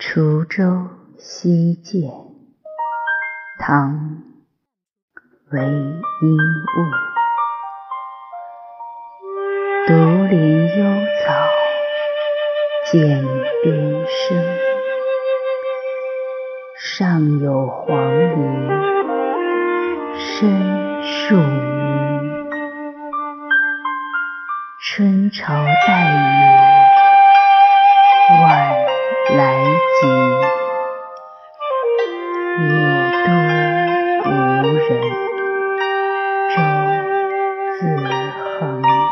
滁州西涧，唐·韦应物。独怜幽草涧边生，上有黄鹂深树鸣。春潮带雨惜夜断无人舟自横。